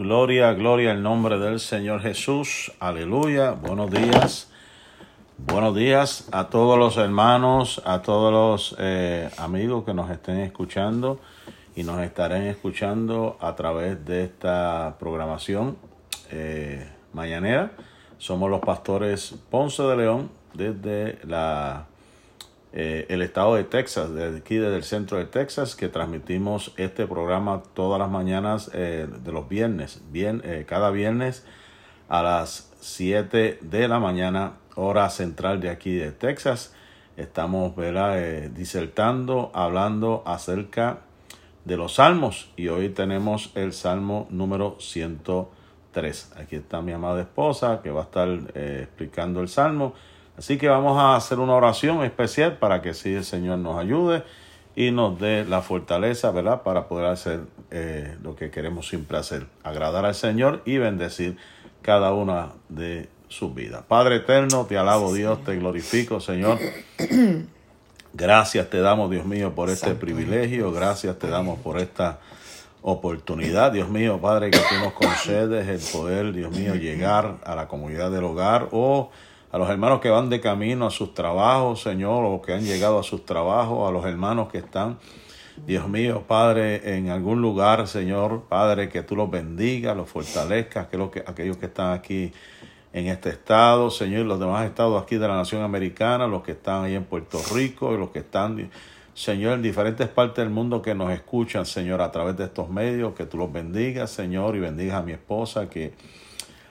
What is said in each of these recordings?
Gloria, gloria al nombre del Señor Jesús. Aleluya. Buenos días. Buenos días a todos los hermanos, a todos los eh, amigos que nos estén escuchando y nos estarán escuchando a través de esta programación eh, mañanera. Somos los pastores Ponce de León desde la eh, el estado de Texas, de aquí desde el centro de Texas, que transmitimos este programa todas las mañanas eh, de los viernes, bien, eh, cada viernes a las 7 de la mañana, hora central de aquí de Texas. Estamos disertando, hablando acerca de los salmos y hoy tenemos el salmo número 103. Aquí está mi amada esposa que va a estar explicando el salmo Así que vamos a hacer una oración especial para que sí el Señor nos ayude y nos dé la fortaleza, ¿verdad? Para poder hacer eh, lo que queremos siempre hacer, agradar al Señor y bendecir cada una de sus vidas. Padre eterno, te alabo Dios, te glorifico, Señor. Gracias te damos, Dios mío, por este privilegio. Gracias te damos por esta oportunidad, Dios mío, Padre, que tú nos concedes el poder, Dios mío, llegar a la comunidad del hogar o a los hermanos que van de camino a sus trabajos, Señor, o que han llegado a sus trabajos, a los hermanos que están, Dios mío, Padre, en algún lugar, Señor, Padre, que tú los bendigas, los fortalezcas, que, que aquellos que están aquí en este estado, Señor, los demás estados aquí de la nación americana, los que están ahí en Puerto Rico y los que están, Señor, en diferentes partes del mundo que nos escuchan, Señor, a través de estos medios, que tú los bendigas, Señor, y bendigas a mi esposa, que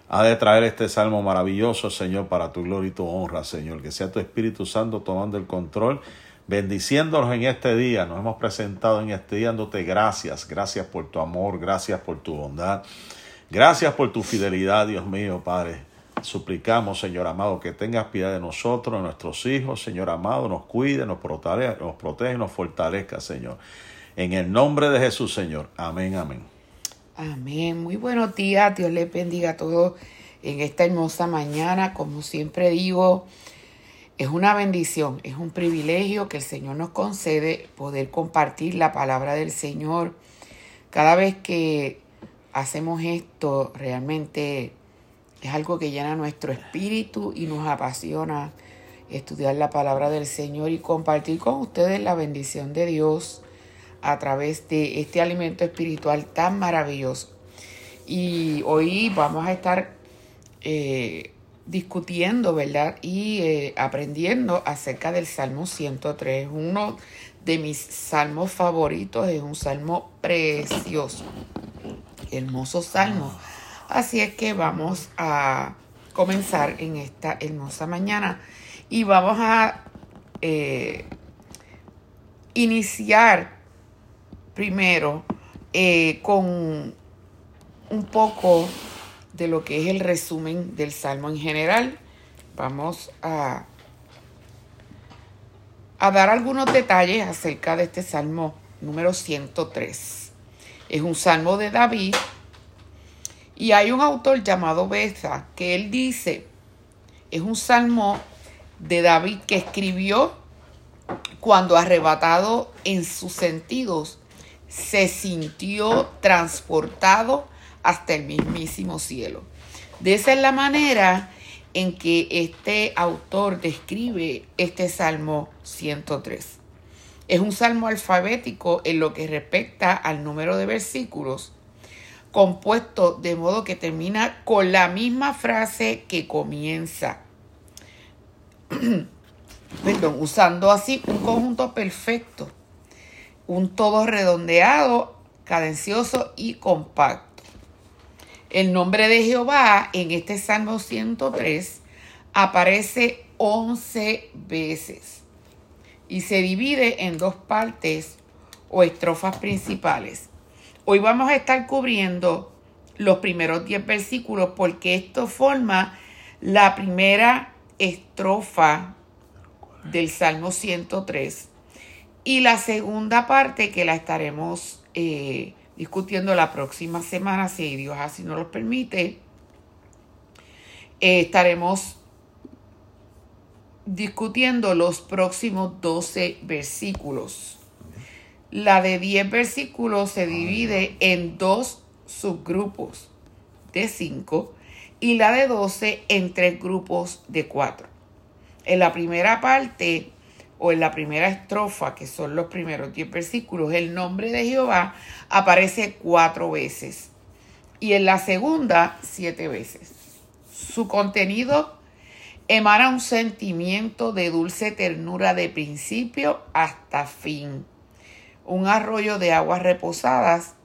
ha de traer este salmo maravilloso, Señor, para tu gloria y tu honra, Señor. Que sea tu Espíritu Santo tomando el control, bendiciéndonos en este día. Nos hemos presentado en este día dándote gracias. Gracias por tu amor, gracias por tu bondad. Gracias por tu fidelidad, Dios mío, Padre. Suplicamos, Señor amado, que tengas piedad de nosotros, de nuestros hijos, Señor amado, nos cuide, nos protege, nos protege, nos fortalezca, Señor. En el nombre de Jesús, Señor. Amén, amén. Amén. Muy buenos días. Dios les bendiga a todos en esta hermosa mañana. Como siempre digo, es una bendición, es un privilegio que el Señor nos concede poder compartir la palabra del Señor. Cada vez que hacemos esto, realmente es algo que llena nuestro espíritu y nos apasiona estudiar la palabra del Señor y compartir con ustedes la bendición de Dios a través de este alimento espiritual tan maravilloso. Y hoy vamos a estar eh, discutiendo, ¿verdad? Y eh, aprendiendo acerca del Salmo 103. Uno de mis salmos favoritos es un salmo precioso, hermoso salmo. Así es que vamos a comenzar en esta hermosa mañana y vamos a eh, iniciar primero eh, con un poco de lo que es el resumen del Salmo en general. Vamos a, a dar algunos detalles acerca de este Salmo número 103. Es un Salmo de David y hay un autor llamado Beza que él dice, es un Salmo de David que escribió cuando arrebatado en sus sentidos se sintió transportado hasta el mismísimo cielo. De esa es la manera en que este autor describe este Salmo 103. Es un salmo alfabético en lo que respecta al número de versículos, compuesto de modo que termina con la misma frase que comienza. Perdón, usando así un conjunto perfecto un todo redondeado, cadencioso y compacto. El nombre de Jehová en este Salmo 103 aparece 11 veces y se divide en dos partes o estrofas principales. Hoy vamos a estar cubriendo los primeros 10 versículos porque esto forma la primera estrofa del Salmo 103 y la segunda parte que la estaremos eh, discutiendo la próxima semana, si Dios así nos lo permite, eh, estaremos discutiendo los próximos 12 versículos. La de 10 versículos se divide en dos subgrupos. de 5 y la de 12 en tres grupos de 4. En la primera parte o en la primera estrofa, que son los primeros 10 versículos, el nombre de Jehová aparece cuatro veces y en la segunda siete veces. Su contenido emana un sentimiento de dulce ternura de principio hasta fin, un arroyo de aguas reposadas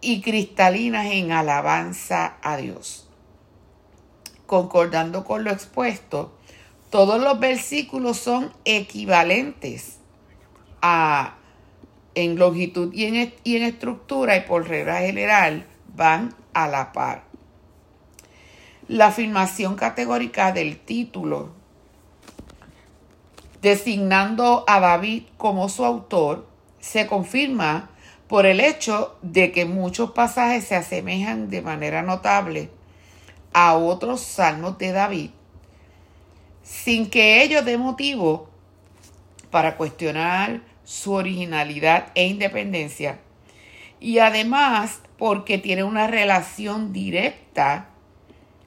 y cristalinas en alabanza a Dios. Concordando con lo expuesto, todos los versículos son equivalentes a, en longitud y en, y en estructura y por regla general van a la par. La afirmación categórica del título, designando a David como su autor, se confirma por el hecho de que muchos pasajes se asemejan de manera notable a otros salmos de David sin que ello dé motivo para cuestionar su originalidad e independencia. Y además porque tiene una relación directa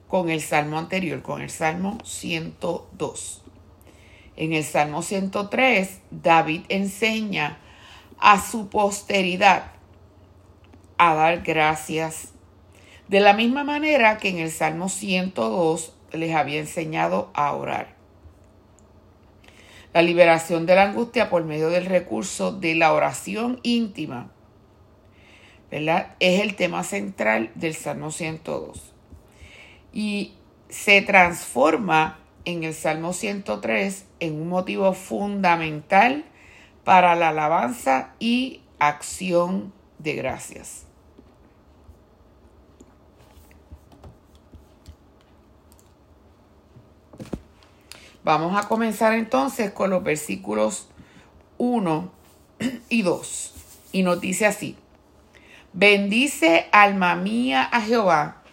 con el salmo anterior, con el salmo 102. En el salmo 103, David enseña a su posteridad a dar gracias. De la misma manera que en el salmo 102 les había enseñado a orar. La liberación de la angustia por medio del recurso de la oración íntima, ¿verdad? Es el tema central del Salmo 102. Y se transforma en el Salmo 103 en un motivo fundamental para la alabanza y acción de gracias. Vamos a comenzar entonces con los versículos 1 y 2. Y nos dice así, bendice alma mía a Jehová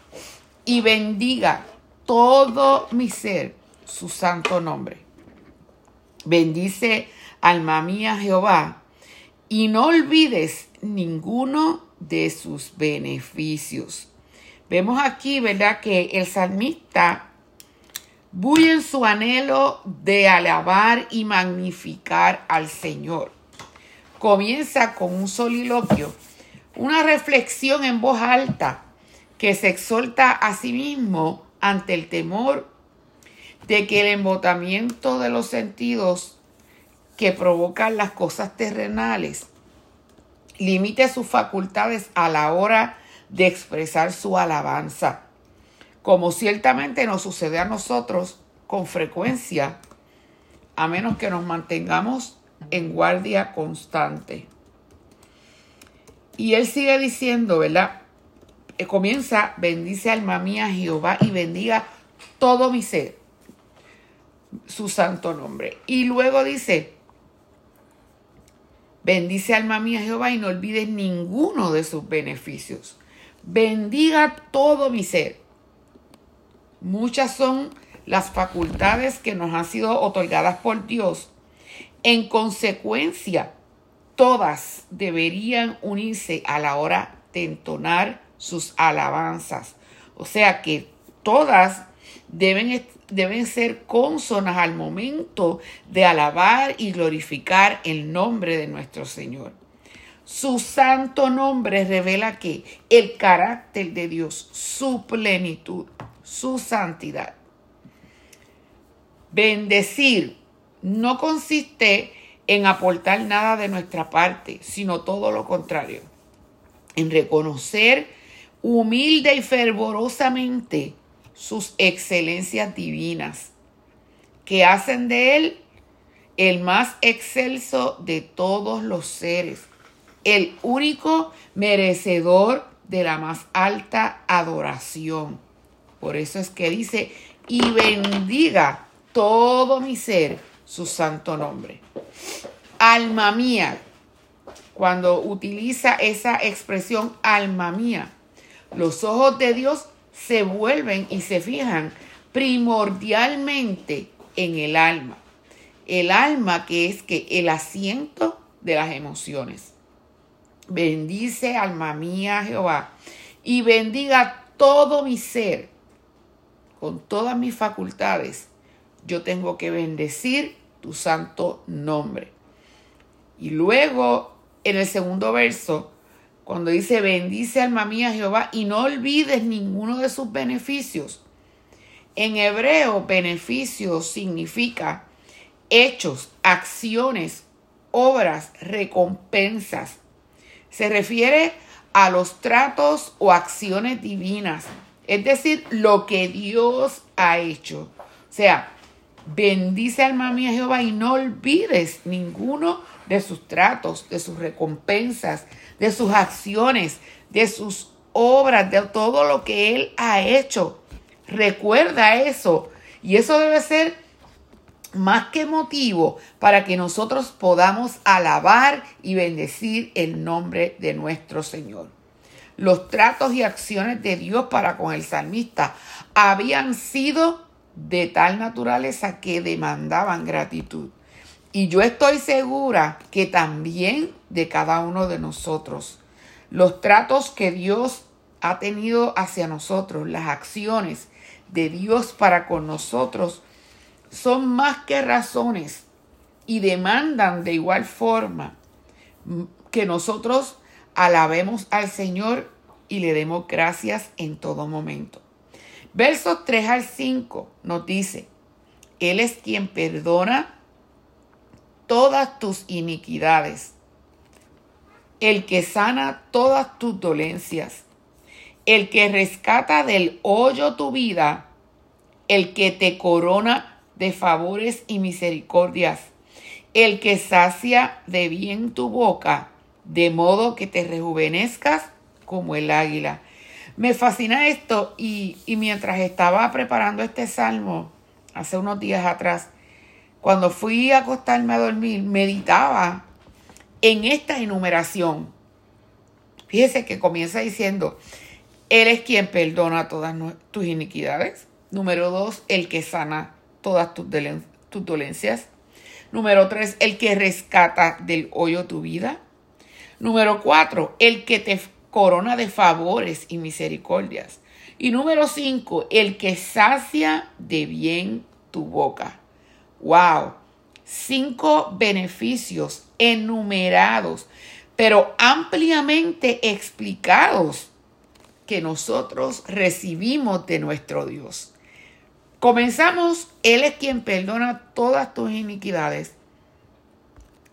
y bendiga todo mi ser su santo nombre. Bendice alma mía Jehová y no olvides ninguno de sus beneficios. Vemos aquí, ¿verdad? Que el salmista en su anhelo de alabar y magnificar al Señor. Comienza con un soliloquio, una reflexión en voz alta que se exhorta a sí mismo ante el temor de que el embotamiento de los sentidos que provocan las cosas terrenales limite sus facultades a la hora de expresar su alabanza como ciertamente nos sucede a nosotros con frecuencia, a menos que nos mantengamos en guardia constante. Y él sigue diciendo, ¿verdad? Eh, comienza, bendice alma mía Jehová y bendiga todo mi ser, su santo nombre. Y luego dice, bendice alma mía Jehová y no olvides ninguno de sus beneficios. Bendiga todo mi ser. Muchas son las facultades que nos han sido otorgadas por Dios. En consecuencia, todas deberían unirse a la hora de entonar sus alabanzas. O sea que todas deben, deben ser consonas al momento de alabar y glorificar el nombre de nuestro Señor. Su santo nombre revela que el carácter de Dios, su plenitud, su santidad. Bendecir no consiste en aportar nada de nuestra parte, sino todo lo contrario, en reconocer humilde y fervorosamente sus excelencias divinas, que hacen de él el más excelso de todos los seres, el único merecedor de la más alta adoración. Por eso es que dice, y bendiga todo mi ser su santo nombre. Alma mía, cuando utiliza esa expresión alma mía, los ojos de Dios se vuelven y se fijan primordialmente en el alma. El alma que es que el asiento de las emociones. Bendice alma mía Jehová y bendiga todo mi ser, con todas mis facultades, yo tengo que bendecir tu santo nombre. Y luego, en el segundo verso, cuando dice, bendice alma mía Jehová y no olvides ninguno de sus beneficios. En hebreo, beneficio significa hechos, acciones, obras, recompensas. Se refiere a los tratos o acciones divinas, es decir, lo que Dios ha hecho. O sea, bendice alma mía Jehová y no olvides ninguno de sus tratos, de sus recompensas, de sus acciones, de sus obras, de todo lo que Él ha hecho. Recuerda eso. Y eso debe ser más que motivo para que nosotros podamos alabar y bendecir el nombre de nuestro Señor. Los tratos y acciones de Dios para con el salmista habían sido de tal naturaleza que demandaban gratitud. Y yo estoy segura que también de cada uno de nosotros. Los tratos que Dios ha tenido hacia nosotros, las acciones de Dios para con nosotros, son más que razones y demandan de igual forma que nosotros alabemos al Señor y le demos gracias en todo momento. Versos 3 al 5 nos dice, Él es quien perdona todas tus iniquidades, el que sana todas tus dolencias, el que rescata del hoyo tu vida, el que te corona de favores y misericordias, el que sacia de bien tu boca, de modo que te rejuvenezcas como el águila. Me fascina esto y, y mientras estaba preparando este salmo, hace unos días atrás, cuando fui a acostarme a dormir, meditaba en esta enumeración. Fíjese que comienza diciendo, Él es quien perdona todas tus iniquidades. Número dos, el que sana todas tus, dolencias. Número tres, el que rescata del hoyo tu vida. Número cuatro, el que te corona de favores y misericordias. Y número cinco, el que sacia de bien tu boca. ¡Wow! Cinco beneficios enumerados, pero ampliamente explicados que nosotros recibimos de nuestro Dios. Comenzamos, Él es quien perdona todas tus iniquidades.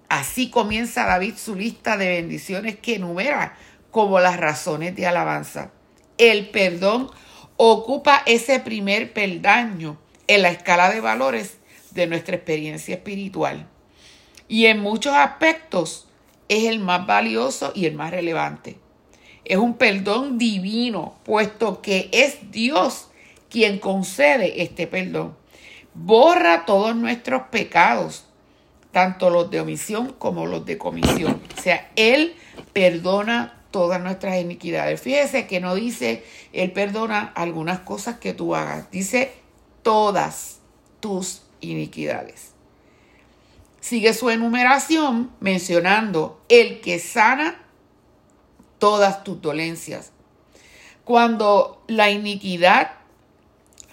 Así comienza David su lista de bendiciones que enumera como las razones de alabanza. El perdón ocupa ese primer peldaño en la escala de valores de nuestra experiencia espiritual. Y en muchos aspectos es el más valioso y el más relevante. Es un perdón divino, puesto que es Dios quien concede este perdón. Borra todos nuestros pecados, tanto los de omisión como los de comisión. O sea, Él perdona todas nuestras iniquidades. Fíjese que no dice, Él perdona algunas cosas que tú hagas, dice todas tus iniquidades. Sigue su enumeración mencionando el que sana todas tus dolencias. Cuando la iniquidad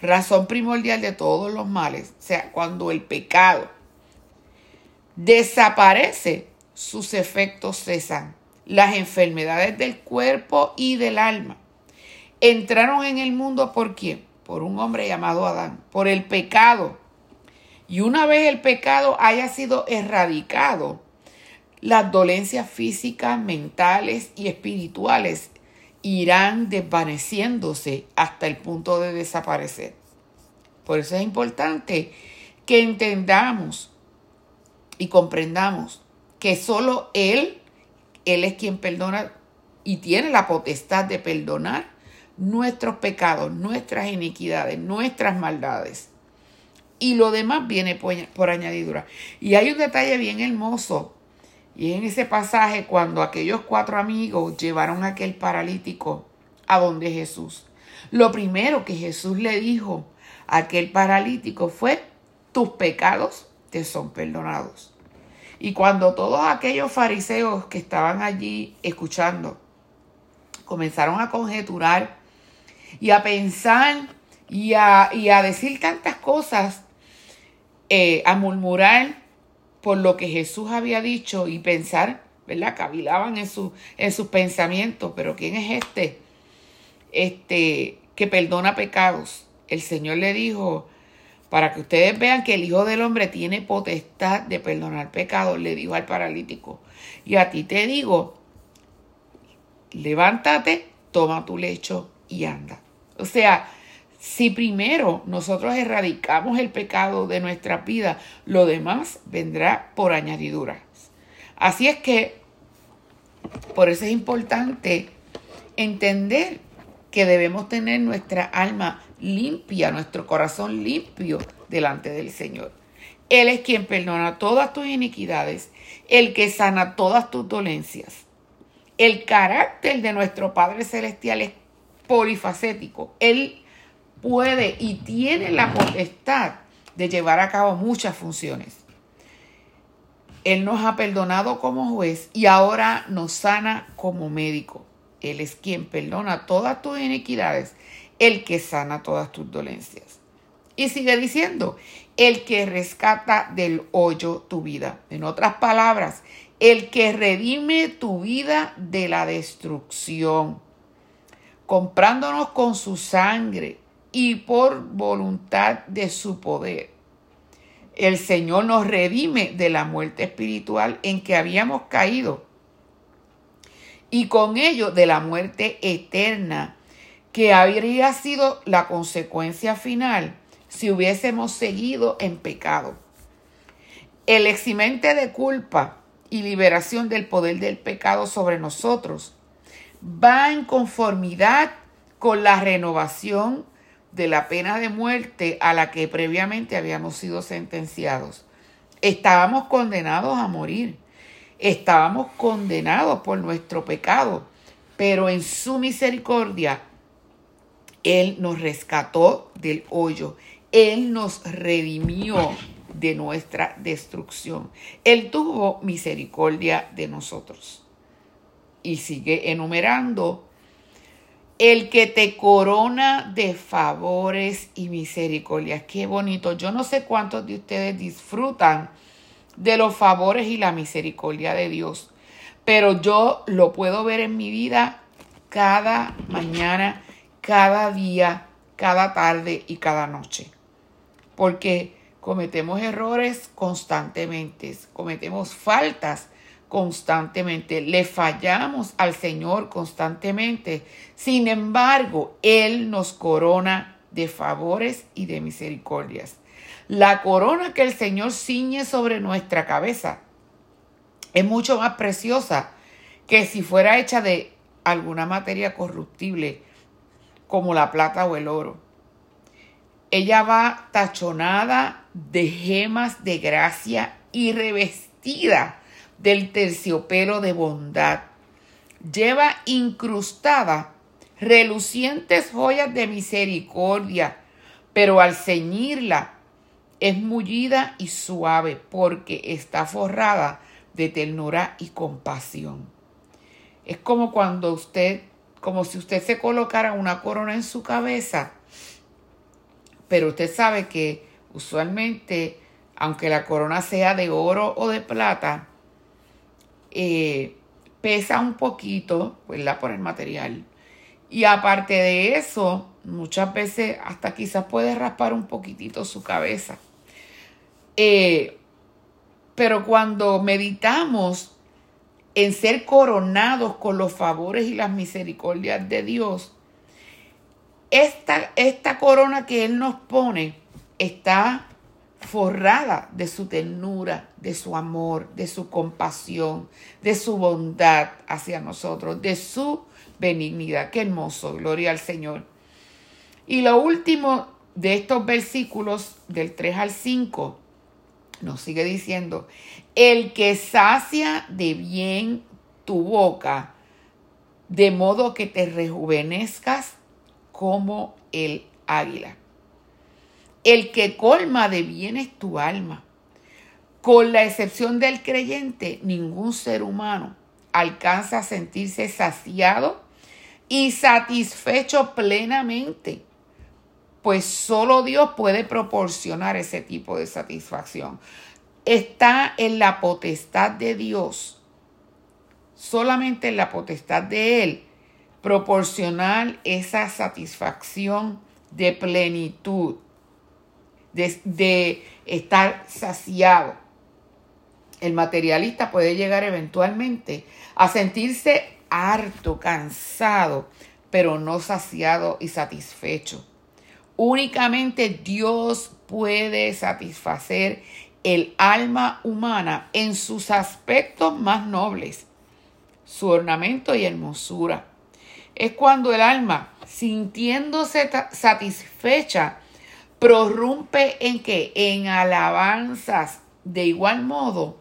razón primordial de todos los males, o sea, cuando el pecado desaparece, sus efectos cesan. Las enfermedades del cuerpo y del alma entraron en el mundo por quién? Por un hombre llamado Adán, por el pecado. Y una vez el pecado haya sido erradicado, las dolencias físicas, mentales y espirituales irán desvaneciéndose hasta el punto de desaparecer. Por eso es importante que entendamos y comprendamos que solo Él, Él es quien perdona y tiene la potestad de perdonar nuestros pecados, nuestras iniquidades, nuestras maldades. Y lo demás viene por, añadidura. Y hay un detalle bien hermoso y en ese pasaje, cuando aquellos cuatro amigos llevaron a aquel paralítico a donde Jesús, lo primero que Jesús le dijo a aquel paralítico fue, tus pecados son perdonados. Y cuando todos aquellos fariseos que estaban allí escuchando comenzaron a conjeturar y a pensar y a, y a decir tantas cosas, eh, a murmurar por lo que Jesús había dicho y pensar, ¿verdad? Cavilaban en, su, en sus pensamientos, pero ¿quién es este? Este que perdona pecados. El Señor le dijo, para que ustedes vean que el Hijo del Hombre tiene potestad de perdonar pecados, le dijo al paralítico. Y a ti te digo, levántate, toma tu lecho y anda. O sea, si primero nosotros erradicamos el pecado de nuestra vida, lo demás vendrá por añadidura. Así es que, por eso es importante entender que debemos tener nuestra alma limpia, nuestro corazón limpio delante del Señor. Él es quien perdona todas tus iniquidades, el que sana todas tus dolencias. El carácter de nuestro Padre Celestial es polifacético. Él puede y tiene la potestad de llevar a cabo muchas funciones. Él nos ha perdonado como juez y ahora nos sana como médico. Él es quien perdona todas tus iniquidades, el que sana todas tus dolencias. Y sigue diciendo, el que rescata del hoyo tu vida. En otras palabras, el que redime tu vida de la destrucción, comprándonos con su sangre y por voluntad de su poder. El Señor nos redime de la muerte espiritual en que habíamos caído y con ello de la muerte eterna, que habría sido la consecuencia final si hubiésemos seguido en pecado. El eximente de culpa y liberación del poder del pecado sobre nosotros va en conformidad con la renovación de la pena de muerte a la que previamente habíamos sido sentenciados. Estábamos condenados a morir estábamos condenados por nuestro pecado, pero en su misericordia, Él nos rescató del hoyo, Él nos redimió de nuestra destrucción. Él tuvo misericordia de nosotros. Y sigue enumerando el que te corona de favores y misericordias. Qué bonito. Yo no sé cuántos de ustedes disfrutan de los favores y la misericordia de Dios. Pero yo lo puedo ver en mi vida cada mañana, cada día, cada tarde y cada noche. Porque cometemos errores constantemente, cometemos faltas constantemente, le fallamos al Señor constantemente. Sin embargo, Él nos corona de favores y de misericordias. La corona que el Señor ciñe sobre nuestra cabeza es mucho más preciosa que si fuera hecha de alguna materia corruptible como la plata o el oro. Ella va tachonada de gemas de gracia y revestida del terciopelo de bondad. Lleva incrustada relucientes joyas de misericordia, pero al ceñirla es mullida y suave porque está forrada de ternura y compasión. Es como cuando usted, como si usted se colocara una corona en su cabeza, pero usted sabe que usualmente, aunque la corona sea de oro o de plata, eh, pesa un poquito, ¿verdad? Por el material. Y aparte de eso, muchas veces hasta quizás puede raspar un poquitito su cabeza. Eh, pero cuando meditamos en ser coronados con los favores y las misericordias de Dios, esta, esta corona que Él nos pone está forrada de su ternura, de su amor, de su compasión, de su bondad hacia nosotros, de su benignidad. Qué hermoso, gloria al Señor. Y lo último de estos versículos del 3 al 5 nos sigue diciendo, el que sacia de bien tu boca, de modo que te rejuvenezcas como el águila. El que colma de bienes tu alma. Con la excepción del creyente, ningún ser humano alcanza a sentirse saciado y satisfecho plenamente. Pues solo Dios puede proporcionar ese tipo de satisfacción. Está en la potestad de Dios, solamente en la potestad de Él, proporcionar esa satisfacción de plenitud, de, de estar saciado. El materialista puede llegar eventualmente a sentirse harto, cansado, pero no saciado y satisfecho. Únicamente Dios puede satisfacer el alma humana en sus aspectos más nobles, su ornamento y hermosura. Es cuando el alma, sintiéndose satisfecha, prorrumpe en que en alabanzas de igual modo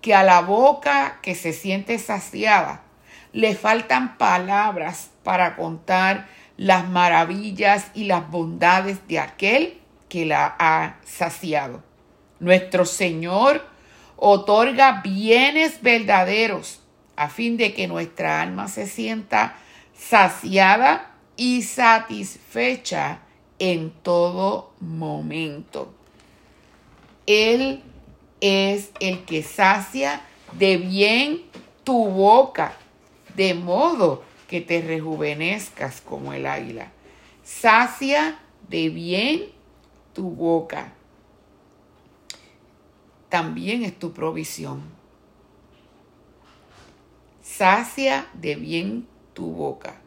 que a la boca que se siente saciada le faltan palabras para contar las maravillas y las bondades de aquel que la ha saciado. Nuestro Señor otorga bienes verdaderos a fin de que nuestra alma se sienta saciada y satisfecha en todo momento. Él es el que sacia de bien tu boca de modo que te rejuvenezcas como el águila. Sacia de bien tu boca. También es tu provisión. Sacia de bien tu boca,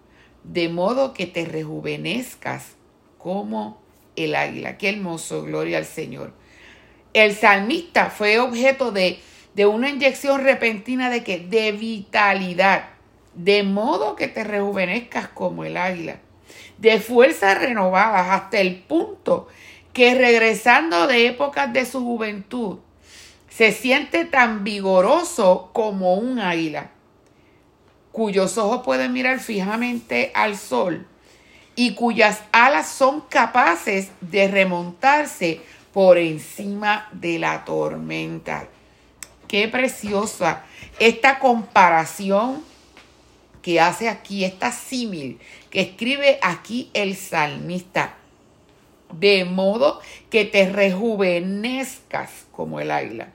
de modo que te rejuvenezcas como el águila. Qué hermoso, gloria al Señor. El salmista fue objeto de, de una inyección repentina de que de vitalidad de modo que te rejuvenezcas como el águila, de fuerzas renovadas hasta el punto que regresando de épocas de su juventud, se siente tan vigoroso como un águila, cuyos ojos pueden mirar fijamente al sol y cuyas alas son capaces de remontarse por encima de la tormenta. Qué preciosa esta comparación que hace aquí esta símil que escribe aquí el salmista. De modo que te rejuvenezcas como el águila.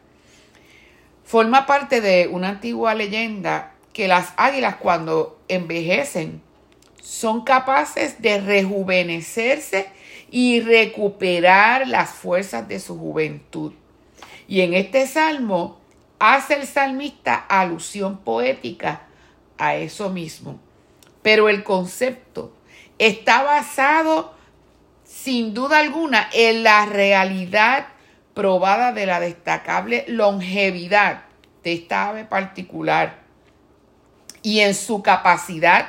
Forma parte de una antigua leyenda que las águilas cuando envejecen son capaces de rejuvenecerse y recuperar las fuerzas de su juventud. Y en este salmo hace el salmista alusión poética a eso mismo. Pero el concepto está basado sin duda alguna en la realidad probada de la destacable longevidad de esta ave particular y en su capacidad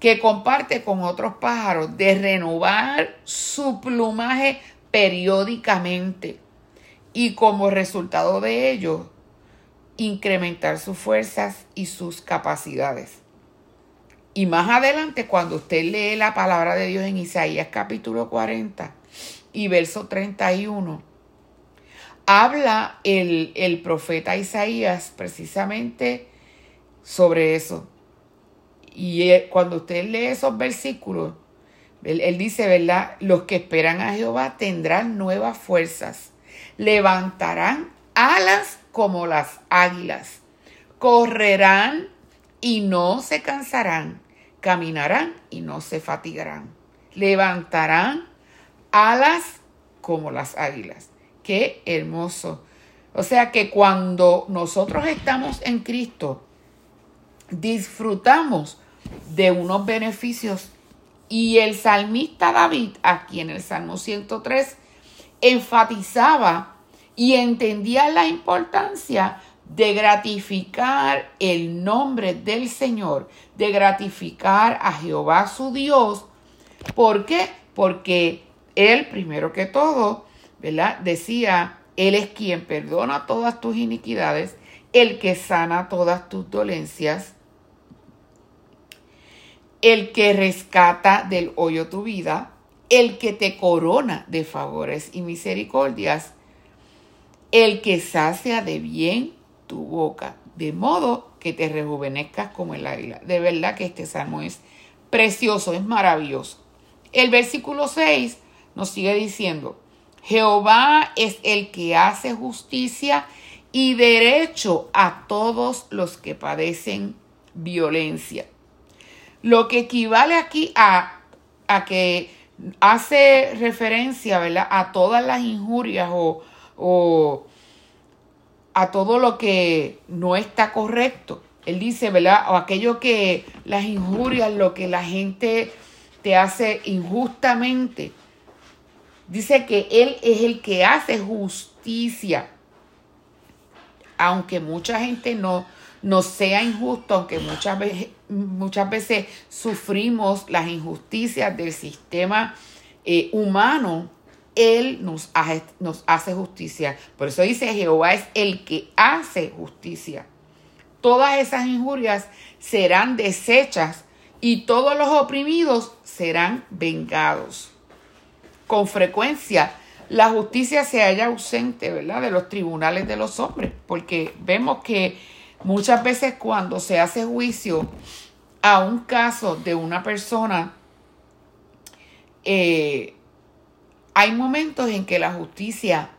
que comparte con otros pájaros de renovar su plumaje periódicamente y como resultado de ello incrementar sus fuerzas y sus capacidades. Y más adelante, cuando usted lee la palabra de Dios en Isaías capítulo 40 y verso 31, habla el, el profeta Isaías precisamente sobre eso. Y cuando usted lee esos versículos, él, él, dice, ¿verdad? Los que esperan a Jehová tendrán nuevas fuerzas, levantarán alas como las águilas. Correrán y no se cansarán. Caminarán y no se fatigarán. Levantarán alas como las águilas. Qué hermoso. O sea que cuando nosotros estamos en Cristo, disfrutamos de unos beneficios. Y el salmista David, aquí en el Salmo 103, enfatizaba y entendía la importancia de gratificar el nombre del Señor, de gratificar a Jehová su Dios. ¿Por qué? Porque Él, primero que todo, ¿verdad? Decía, Él es quien perdona todas tus iniquidades, el que sana todas tus dolencias, el que rescata del hoyo tu vida, el que te corona de favores y misericordias, el que sacia de bien tu boca, de modo que te rejuvenezcas como el águila. De verdad que este salmo es precioso, es maravilloso. El versículo 6 nos sigue diciendo, Jehová es el que hace justicia y derecho a todos los que padecen violencia. Lo que equivale aquí a, a que hace referencia ¿verdad? a todas las injurias o, o a todo lo que no está correcto. Él dice, ¿verdad? O aquello que las injurias, lo que la gente te hace injustamente. Dice que Él es el que hace justicia. Aunque mucha gente no, no sea injusto, aunque muchas veces, muchas veces sufrimos las injusticias del sistema eh, humano, Él nos hace, nos hace justicia. Por eso dice Jehová es el que hace justicia. Todas esas injurias serán desechas y todos los oprimidos serán vengados. Con frecuencia la justicia se halla ausente, ¿verdad?, de los tribunales de los hombres, porque vemos que muchas veces cuando se hace juicio a un caso de una persona, eh, hay momentos en que la justicia,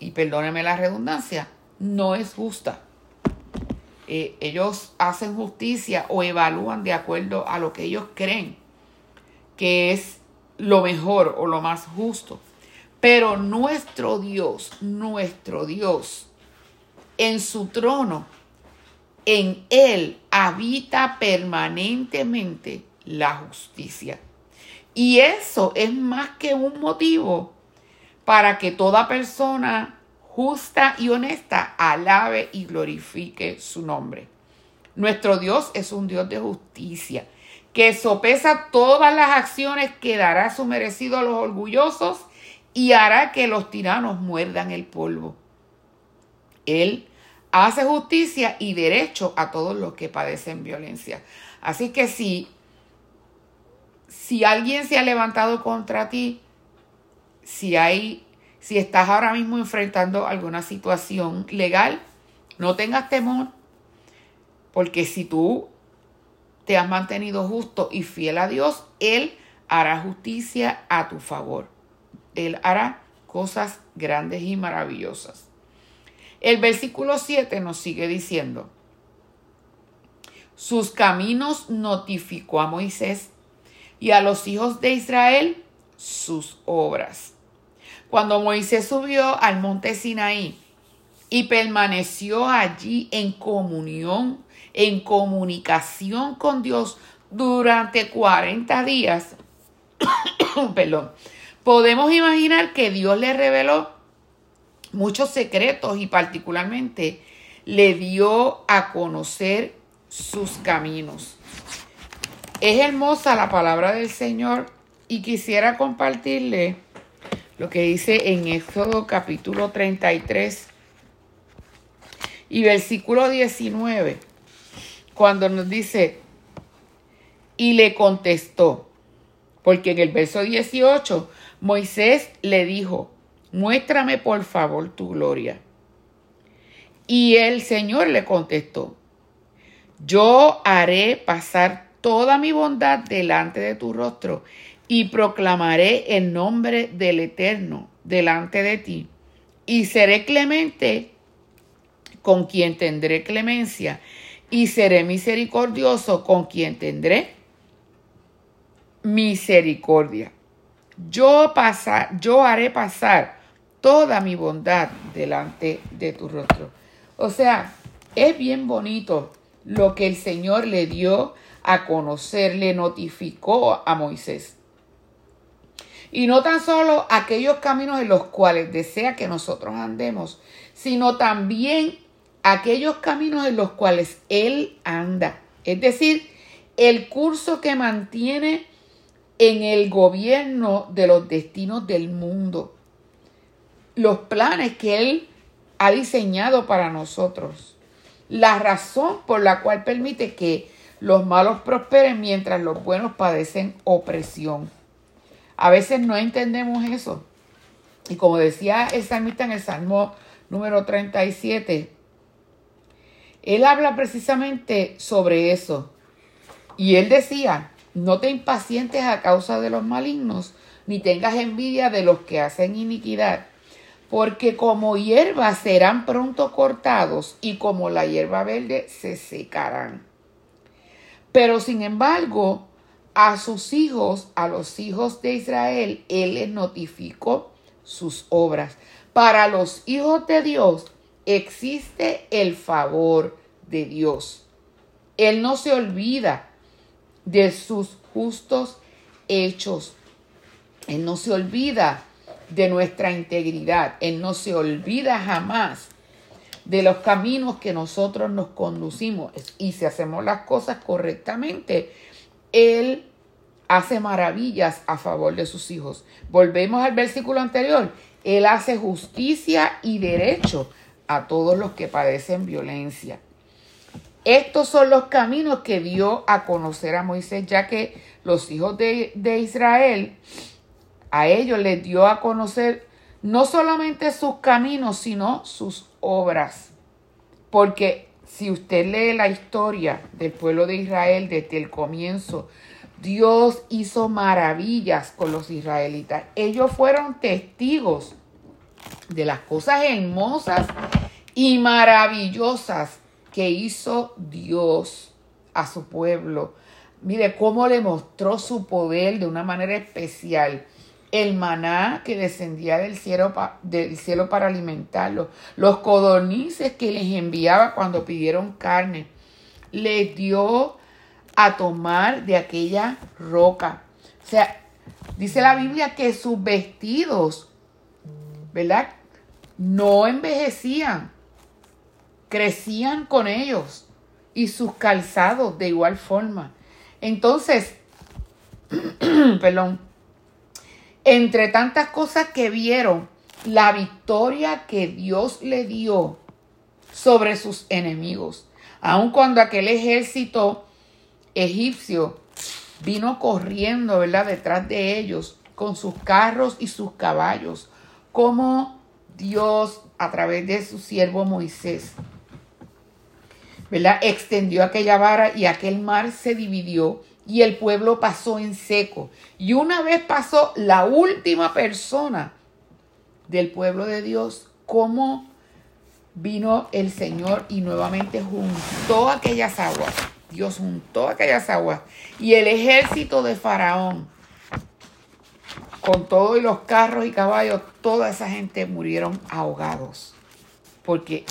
y perdóneme la redundancia, no es justa. Eh, ellos hacen justicia o evalúan de acuerdo a lo que ellos creen que es lo mejor o lo más justo. Pero nuestro Dios, nuestro Dios, en su trono, en Él habita permanentemente la justicia. Y eso es más que un motivo para que toda persona justa y honesta, alabe y glorifique su nombre. Nuestro Dios es un Dios de justicia, que sopesa todas las acciones que dará su merecido a los orgullosos y hará que los tiranos muerdan el polvo. Él hace justicia y derecho a todos los que padecen violencia. Así que si, si alguien se ha levantado contra ti, si hay si estás ahora mismo enfrentando alguna situación legal, no tengas temor, porque si tú te has mantenido justo y fiel a Dios, Él hará justicia a tu favor. Él hará cosas grandes y maravillosas. El versículo 7 nos sigue diciendo, sus caminos notificó a Moisés y a los hijos de Israel sus obras. Cuando Moisés subió al monte Sinaí y permaneció allí en comunión, en comunicación con Dios durante 40 días, perdón, podemos imaginar que Dios le reveló muchos secretos y particularmente le dio a conocer sus caminos. Es hermosa la palabra del Señor y quisiera compartirle lo que dice en Éxodo capítulo 33 y versículo 19, cuando nos dice, y le contestó, porque en el verso 18 Moisés le dijo, muéstrame por favor tu gloria. Y el Señor le contestó, yo haré pasar toda mi bondad delante de tu rostro y proclamaré el nombre del Eterno delante de ti, y seré clemente con quien tendré clemencia, y seré misericordioso con quien tendré misericordia. Yo, pasar, yo haré pasar toda mi bondad delante de tu rostro. O sea, es bien bonito lo que el Señor le dio a conocer, le notificó a Moisés. Y no tan solo aquellos caminos en los cuales desea que nosotros andemos, sino también aquellos caminos en los cuales Él anda. Es decir, el curso que mantiene en el gobierno de los destinos del mundo. Los planes que Él ha diseñado para nosotros. La razón por la cual permite que los malos prosperen mientras los buenos padecen opresión. A veces no entendemos eso. Y como decía el salmista en el Salmo número 37, él habla precisamente sobre eso. Y él decía no te impacientes a causa de los malignos, ni tengas envidia de los que hacen iniquidad, porque como hierba serán pronto cortados y como la hierba verde se secarán. Pero sin embargo, a sus hijos, a los hijos de Israel, Él les notificó sus obras. Para los hijos de Dios existe el favor de Dios. Él no se olvida de sus justos hechos. Él no se olvida de nuestra integridad. Él no se olvida jamás de los caminos que nosotros nos conducimos. Y si hacemos las cosas correctamente, Él hace maravillas a favor de sus hijos. Volvemos al versículo anterior. Él hace justicia y derecho a todos los que padecen violencia. Estos son los caminos que dio a conocer a Moisés, ya que los hijos de, de Israel, a ellos les dio a conocer no solamente sus caminos, sino sus obras. Porque si usted lee la historia del pueblo de Israel desde el comienzo, Dios hizo maravillas con los israelitas. Ellos fueron testigos de las cosas hermosas y maravillosas que hizo Dios a su pueblo. Mire cómo le mostró su poder de una manera especial. El maná que descendía del cielo, del cielo para alimentarlos. Los codornices que les enviaba cuando pidieron carne. Les dio a tomar de aquella roca. O sea, dice la Biblia que sus vestidos, ¿verdad? No envejecían crecían con ellos y sus calzados de igual forma. Entonces, perdón, entre tantas cosas que vieron, la victoria que Dios le dio sobre sus enemigos, aun cuando aquel ejército egipcio vino corriendo, ¿verdad?, detrás de ellos con sus carros y sus caballos, como Dios a través de su siervo Moisés ¿verdad? Extendió aquella vara y aquel mar se dividió y el pueblo pasó en seco. Y una vez pasó la última persona del pueblo de Dios, como vino el Señor y nuevamente juntó aquellas aguas. Dios juntó aquellas aguas. Y el ejército de Faraón, con todos los carros y caballos, toda esa gente murieron ahogados. Porque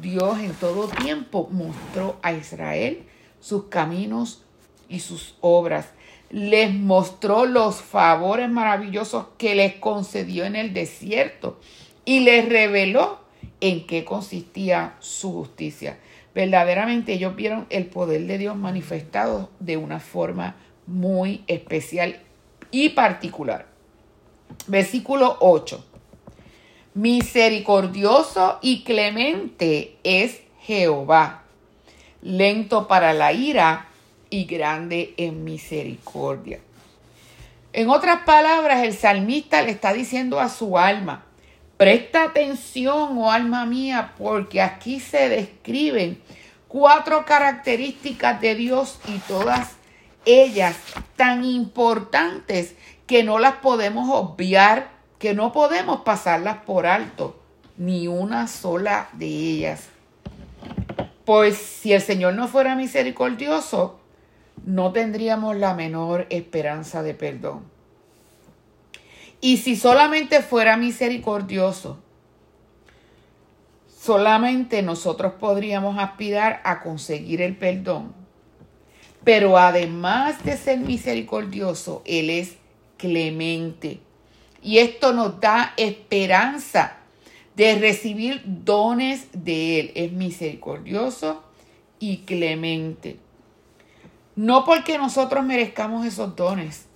Dios en todo tiempo mostró a Israel sus caminos y sus obras. Les mostró los favores maravillosos que les concedió en el desierto y les reveló en qué consistía su justicia. Verdaderamente ellos vieron el poder de Dios manifestado de una forma muy especial y particular. Versículo 8. Misericordioso y clemente es Jehová, lento para la ira y grande en misericordia. En otras palabras, el salmista le está diciendo a su alma, presta atención, oh alma mía, porque aquí se describen cuatro características de Dios y todas ellas tan importantes que no las podemos obviar que no podemos pasarlas por alto, ni una sola de ellas. Pues si el Señor no fuera misericordioso, no tendríamos la menor esperanza de perdón. Y si solamente fuera misericordioso, solamente nosotros podríamos aspirar a conseguir el perdón. Pero además de ser misericordioso, Él es clemente. Y esto nos da esperanza de recibir dones de Él. Es misericordioso y clemente. No porque nosotros merezcamos esos dones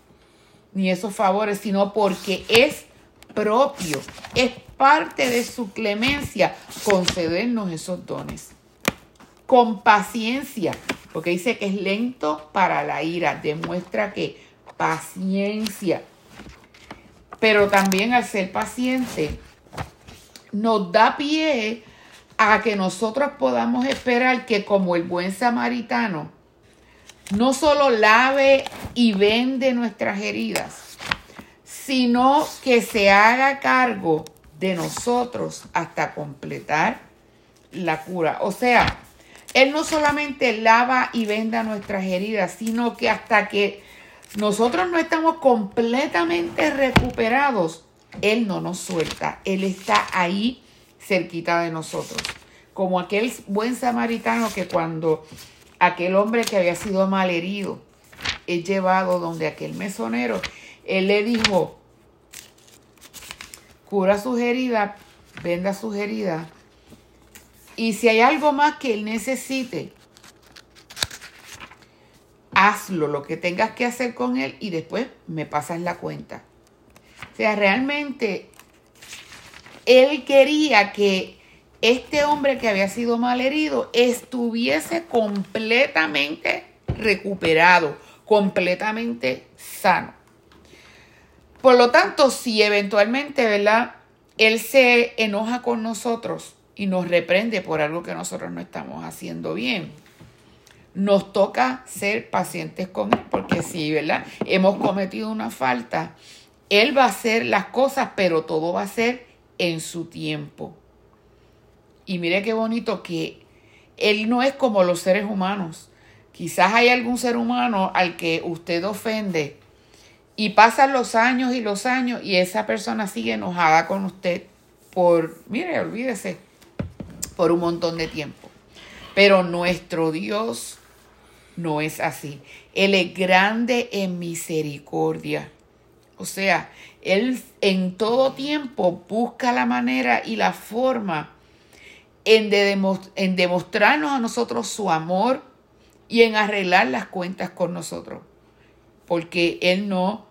ni esos favores, sino porque es propio, es parte de su clemencia concedernos esos dones. Con paciencia, porque dice que es lento para la ira, demuestra que paciencia pero también al ser paciente nos da pie a que nosotros podamos esperar que como el buen samaritano no solo lave y vende nuestras heridas, sino que se haga cargo de nosotros hasta completar la cura. O sea, Él no solamente lava y venda nuestras heridas, sino que hasta que nosotros no estamos completamente recuperados, Él no nos suelta. Él está ahí cerquita de nosotros. Como aquel buen samaritano que cuando aquel hombre que había sido malherido es llevado donde aquel mesonero, él le dijo, cura sus heridas, venda sus heridas, y si hay algo más que él necesite, hazlo, lo que tengas que hacer con él y después me pasas la cuenta. O sea, realmente él quería que este hombre que había sido malherido estuviese completamente recuperado, completamente sano. Por lo tanto, si eventualmente, ¿verdad? Él se enoja con nosotros y nos reprende por algo que nosotros no estamos haciendo bien. Nos toca ser pacientes con él, porque si, ¿verdad? Hemos cometido una falta, él va a hacer las cosas, pero todo va a ser en su tiempo. Y mire qué bonito que él no es como los seres humanos. Quizás hay algún ser humano al que usted ofende y pasan los años y los años y esa persona sigue enojada con usted por, mire, olvídese, por un montón de tiempo. Pero nuestro Dios no es así. Él es grande en misericordia. O sea, Él en todo tiempo busca la manera y la forma en, en demostrarnos a nosotros su amor y en arreglar las cuentas con nosotros. Porque Él no,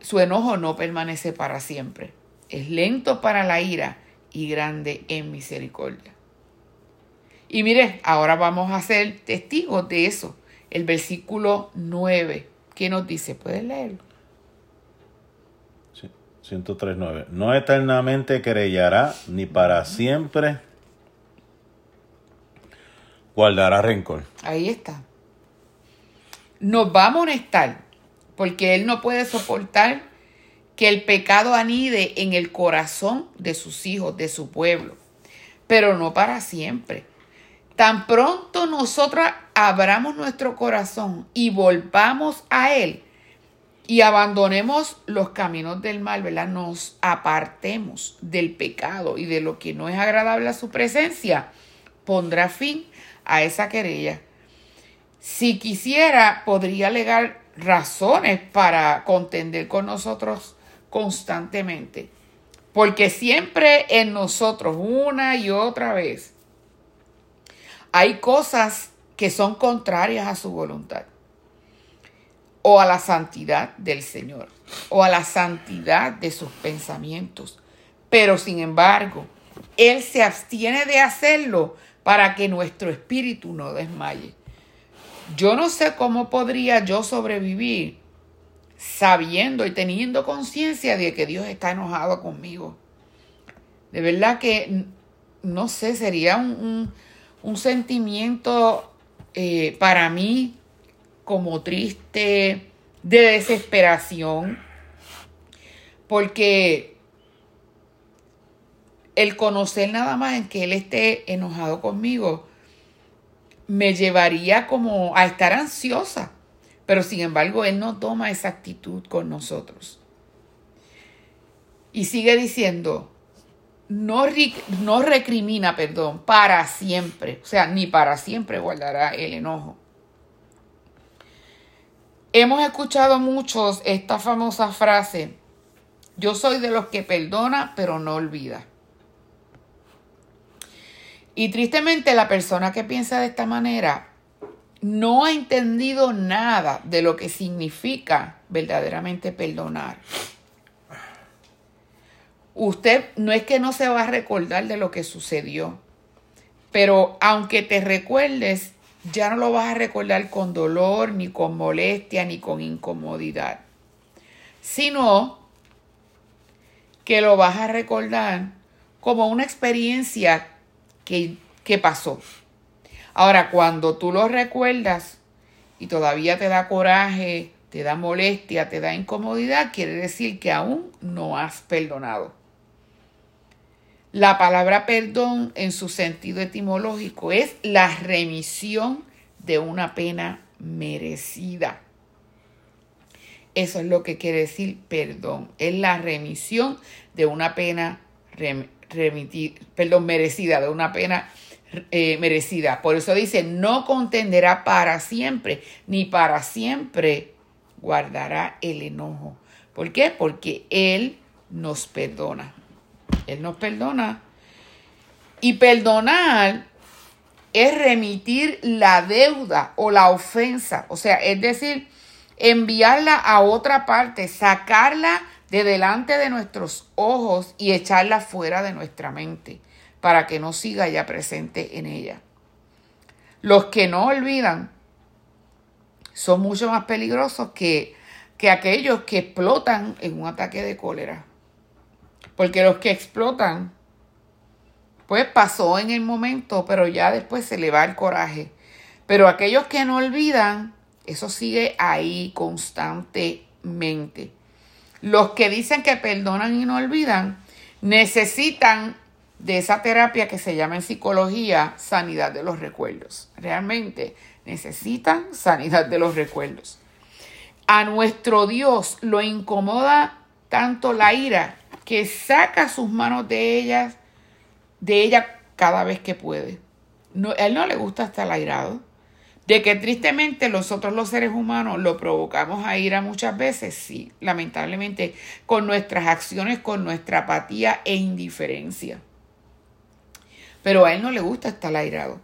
su enojo no permanece para siempre. Es lento para la ira y grande en misericordia. Y mire, ahora vamos a ser testigos de eso. El versículo 9, ¿qué nos dice? ¿Puedes leerlo? 103.9. No eternamente querellará, ni para siempre guardará rencor. Ahí está. Nos va a amonestar, porque Él no puede soportar que el pecado anide en el corazón de sus hijos, de su pueblo, pero no para siempre. Tan pronto nosotros abramos nuestro corazón y volvamos a Él y abandonemos los caminos del mal, ¿verdad? Nos apartemos del pecado y de lo que no es agradable a su presencia, pondrá fin a esa querella. Si quisiera, podría alegar razones para contender con nosotros constantemente. Porque siempre en nosotros, una y otra vez, hay cosas que son contrarias a su voluntad o a la santidad del Señor o a la santidad de sus pensamientos. Pero sin embargo, Él se abstiene de hacerlo para que nuestro espíritu no desmaye. Yo no sé cómo podría yo sobrevivir sabiendo y teniendo conciencia de que Dios está enojado conmigo. De verdad que, no sé, sería un, sentimiento eh, para mí como triste, de desesperación, porque el conocer nada más en que él esté enojado conmigo me llevaría como a estar ansiosa. Pero sin embargo, él no toma esa actitud con nosotros. Y sigue diciendo, no, no recrimina, perdón, para siempre. O sea, ni para siempre guardará el enojo. Hemos escuchado muchos esta famosa frase, yo soy de los que perdona pero no olvida. Y tristemente la persona que piensa de esta manera no ha entendido nada de lo que significa verdaderamente perdonar. Usted no es que no se va a recordar de lo que sucedió, pero aunque te recuerdes, ya no lo vas a recordar con dolor, ni con molestia, ni con incomodidad, sino que lo vas a recordar como una experiencia que, pasó. Ahora, cuando tú lo recuerdas y todavía te da coraje, te da molestia, te da incomodidad, quiere decir que aún no has perdonado. La palabra perdón en su sentido etimológico es la remisión de una pena merecida. Eso es lo que quiere decir perdón. Es la remisión de una pena perdón, merecida, de una pena eh, merecida. Por eso dice, no contenderá para siempre, ni para siempre guardará el enojo. ¿Por qué? Porque Él nos perdona. Él nos perdona. Y perdonar es remitir la deuda o la ofensa. O sea, es decir, enviarla a otra parte, sacarla de delante de nuestros ojos y echarla fuera de nuestra mente para que no siga ya presente en ella. Los que no olvidan son mucho más peligrosos que, que aquellos que explotan en un ataque de cólera. Porque los que explotan, pues pasó en el momento, pero ya después se le va el coraje. Pero aquellos que no olvidan, eso sigue ahí constantemente. Los que dicen que perdonan y no olvidan, necesitan de esa terapia que se llama en psicología sanidad de los recuerdos. Realmente necesitan sanidad de los recuerdos. A nuestro Dios lo incomoda tanto la ira que saca sus manos de ellas, de ella cada vez que puede. No, a él no le gusta estar airado. De que tristemente nosotros los seres humanos lo provocamos a ira muchas veces, sí, lamentablemente, con nuestras acciones, con nuestra apatía e indiferencia. Pero a él no le gusta estar airado.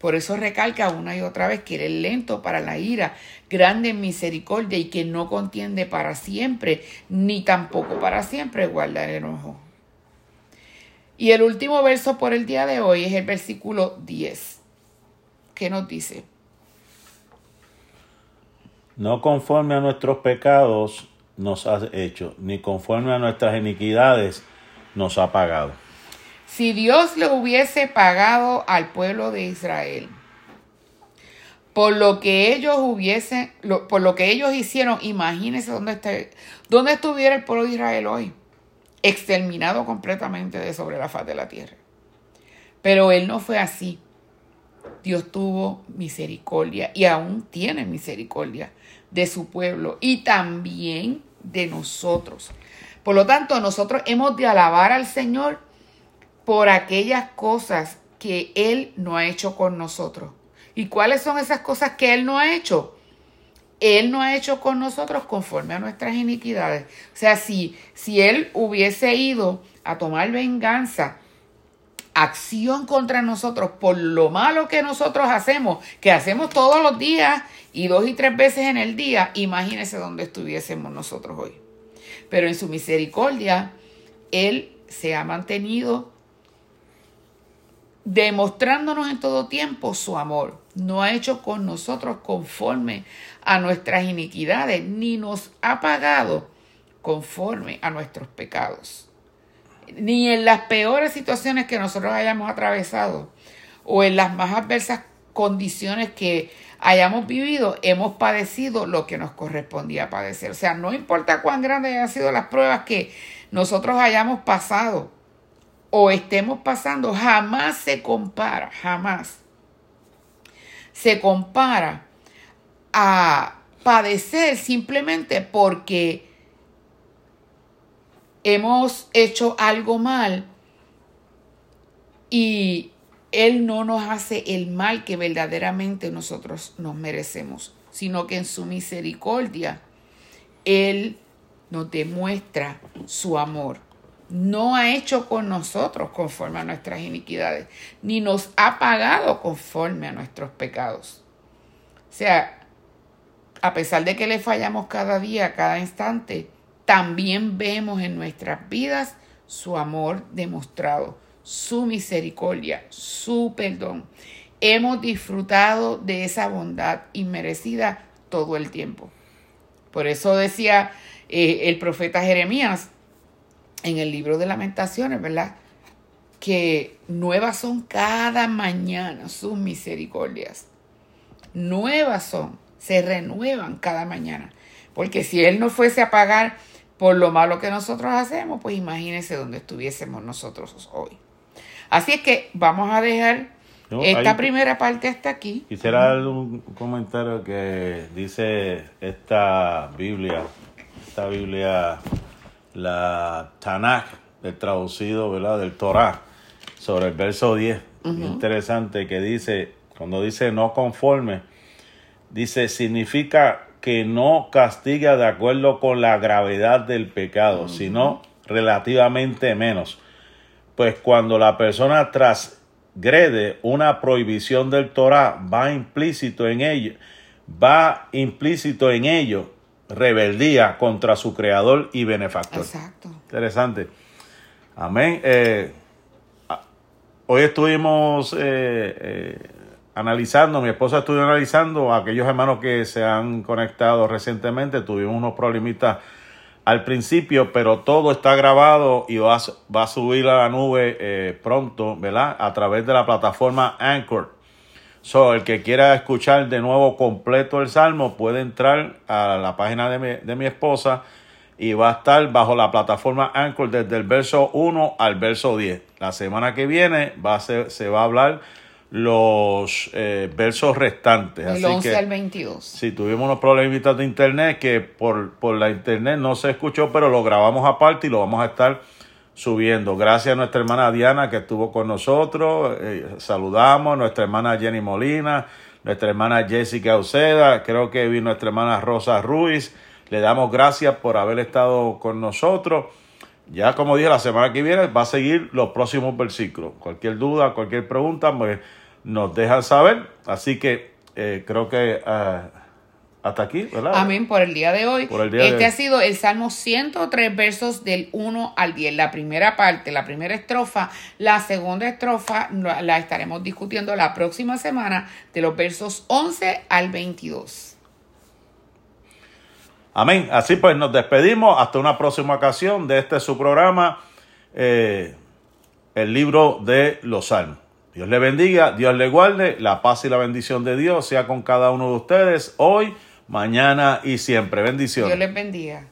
Por eso recalca una y otra vez que él es lento para la ira, grande en misericordia y que no contiende para siempre, ni tampoco para siempre guarda el enojo. Y el último verso por el día de hoy es el versículo 10, que nos dice, No conforme a nuestros pecados nos has hecho, ni conforme a nuestras iniquidades nos ha pagado. Si Dios le hubiese pagado al pueblo de Israel por lo que ellos hubiesen, por lo que ellos hicieron, imagínense dónde, está, dónde estuviera el pueblo de Israel hoy, exterminado completamente de sobre la faz de la tierra. Pero él no fue así. Dios tuvo misericordia y aún tiene misericordia de su pueblo y también de nosotros. Por lo tanto, nosotros hemos de alabar al Señor por aquellas cosas que Él no ha hecho con nosotros. ¿Y cuáles son esas cosas que Él no ha hecho? Él no ha hecho con nosotros conforme a nuestras iniquidades. O sea, si, si Él hubiese ido a tomar venganza, acción contra nosotros por lo malo que nosotros hacemos, que hacemos todos los días y dos y tres veces en el día, imagínese dónde estuviésemos nosotros hoy. Pero en su misericordia, Él se ha mantenido demostrándonos en todo tiempo su amor. No ha hecho con nosotros conforme a nuestras iniquidades, ni nos ha pagado conforme a nuestros pecados. Ni en las peores situaciones que nosotros hayamos atravesado o en las más adversas condiciones que hayamos vivido, hemos padecido lo que nos correspondía padecer. O sea, no importa cuán grandes hayan sido las pruebas que nosotros hayamos pasado, o estemos pasando, jamás se compara, jamás se compara a padecer simplemente porque hemos hecho algo mal y Él no nos hace el mal que verdaderamente nosotros nos merecemos, sino que en su misericordia Él nos demuestra su amor no ha hecho con nosotros conforme a nuestras iniquidades, ni nos ha pagado conforme a nuestros pecados. O sea, a pesar de que le fallamos cada día, cada instante, también vemos en nuestras vidas su amor demostrado, su misericordia, su perdón. Hemos disfrutado de esa bondad inmerecida todo el tiempo. Por eso decía eh, el profeta Jeremías, en el libro de lamentaciones, ¿verdad? Que nuevas son cada mañana sus misericordias. Nuevas son se renuevan cada mañana. Porque si Él no fuese a pagar por lo malo que nosotros hacemos, pues imagínense dónde estuviésemos nosotros hoy. Así es que vamos a dejar esta primera parte hasta aquí. Quisiera dar un comentario que dice esta Biblia, esta Biblia, la Tanakh, el traducido, ¿verdad? Del Torah, sobre el verso 10. Interesante que dice, cuando dice no conforme, dice, significa que no castiga de acuerdo con la gravedad del pecado, sino relativamente menos. Pues cuando la persona transgrede una prohibición del Torah, va implícito en ello, va implícito en ello rebeldía contra su creador y benefactor. Exacto. Interesante. Amén. Eh, hoy estuvimos eh, eh, analizando, mi esposa estuvo analizando a aquellos hermanos que se han conectado recientemente, tuvimos unos problemitas al principio, pero todo está grabado y va, a subir a la nube pronto, ¿verdad? A través de la plataforma Anchor. So, el que quiera escuchar de nuevo completo el salmo puede entrar a la página de mi, de mi esposa y va a estar bajo la plataforma Anchor desde el verso 1 al verso 10. La semana que viene va a ser, se va a hablar los eh, versos restantes. El 11 al 22. Sí, tuvimos unos problemitas de internet que por, por la internet no se escuchó, pero lo grabamos aparte y lo vamos a estar subiendo. Gracias a nuestra hermana Diana que estuvo con nosotros. Eh, saludamos nuestra hermana Jenny Molina, nuestra hermana Jessica Uceda, creo que vi nuestra hermana Rosa Ruiz. Le damos gracias por haber estado con nosotros. Ya como dije, la semana que viene va a seguir los próximos versículos. Cualquier duda, cualquier pregunta, pues nos dejan saber. Así que eh, creo que eh, hasta aquí, ¿verdad? Amén, por el día de hoy. este ha sido el Salmo 103, versos del 1 al 10. La primera parte, la primera estrofa. La segunda estrofa la estaremos discutiendo la próxima semana de los versos 11 al 22. Amén. Así pues nos despedimos hasta una próxima ocasión de este su programa, eh, el libro de los salmos. Dios le bendiga, Dios le guarde, la paz y la bendición de Dios sea con cada uno de ustedes hoy, mañana y siempre. Bendiciones. Dios les bendiga.